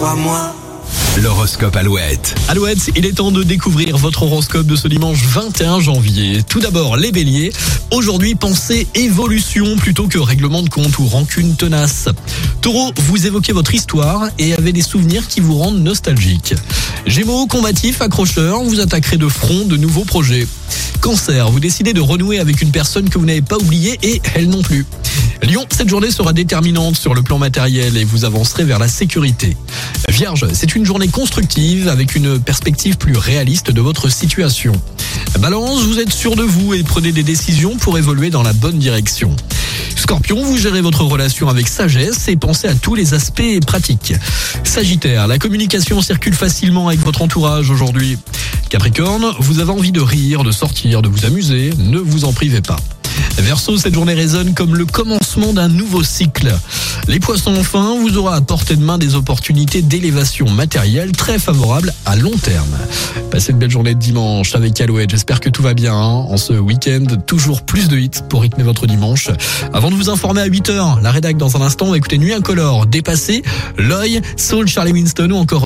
crois-moi. L'horoscope Alouette. Alouette, il est temps de découvrir votre horoscope de ce dimanche 21 janvier. Tout d'abord, les béliers. Aujourd'hui, pensez évolution plutôt que règlement de compte ou rancune tenace. Taureau, vous évoquez votre histoire et avez des souvenirs qui vous rendent nostalgique. Gémeaux, combatif, accrocheur, vous attaquerez de front de nouveaux projets. Cancer, vous décidez de renouer avec une personne que vous n'avez pas oubliée et elle non plus. Lyon, cette journée sera déterminante sur le plan matériel et vous avancerez vers la sécurité. Vierge, c'est une journée constructive avec une perspective plus réaliste de votre situation. Balance, vous êtes sûr de vous et prenez des décisions pour évoluer dans la bonne direction. Scorpion, vous gérez votre relation avec sagesse et pensez à tous les aspects pratiques. Sagittaire, la communication circule facilement avec votre entourage aujourd'hui. Capricorne, vous avez envie de rire, de sortir, de vous amuser, ne vous en privez pas. Verseau, cette journée résonne comme le commencement d'un nouveau cycle. Les poissons enfin, vous aurez à portée de main des opportunités d'élévation matérielle très favorables à long terme. Passez une belle journée de dimanche avec Alouette. J'espère que tout va bien hein. en ce week-end. Toujours plus de hits pour rythmer votre dimanche. Avant de vous informer à 8h, la rédac dans un instant, écoutez Nuit Incolore, Dépassé, L'œil, Soul, Charlie Winston ou encore